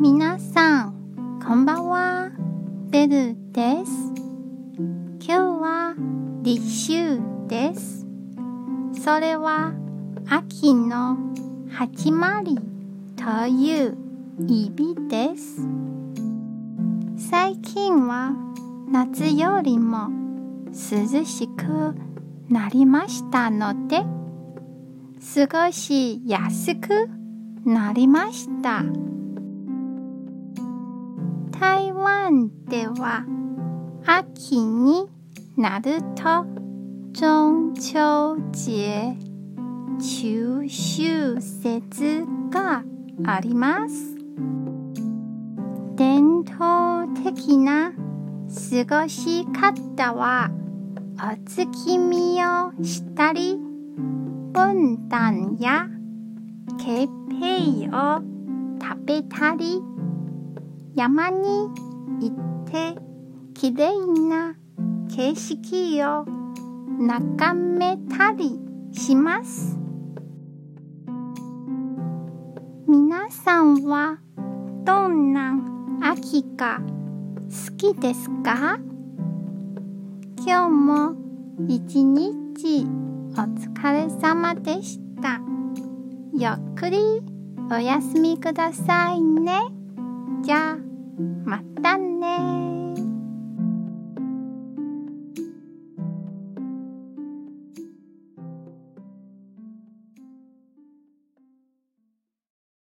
皆さん、こんばんは。ベルです。今日は立秋です。それは秋の始まりという意味です。最近は夏よりも涼しくなりましたので、過ごしやすくなりました。台湾では秋になると中秋節、中秋節があります。伝統的な過ごし方はお月見をしたり、分担やケーペイを食べたり、山に行ってきれいな景色を眺めたりします。皆さんはどんな秋が好きですか？今日も一日お疲れ様でした。ゆっくりお休みください。ね。